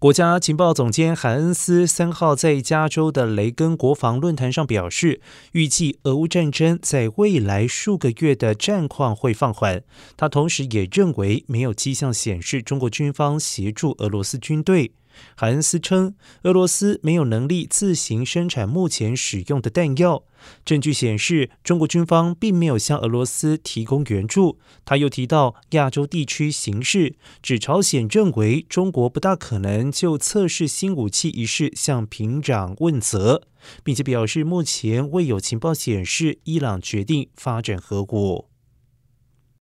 国家情报总监海恩斯三号在加州的雷根国防论坛上表示，预计俄乌战争在未来数个月的战况会放缓。他同时也认为，没有迹象显示中国军方协助俄罗斯军队。海恩斯称，俄罗斯没有能力自行生产目前使用的弹药。证据显示，中国军方并没有向俄罗斯提供援助。他又提到亚洲地区形势，指朝鲜认为中国不大可能就测试新武器一事向平壤问责，并且表示目前未有情报显示伊朗决定发展核武。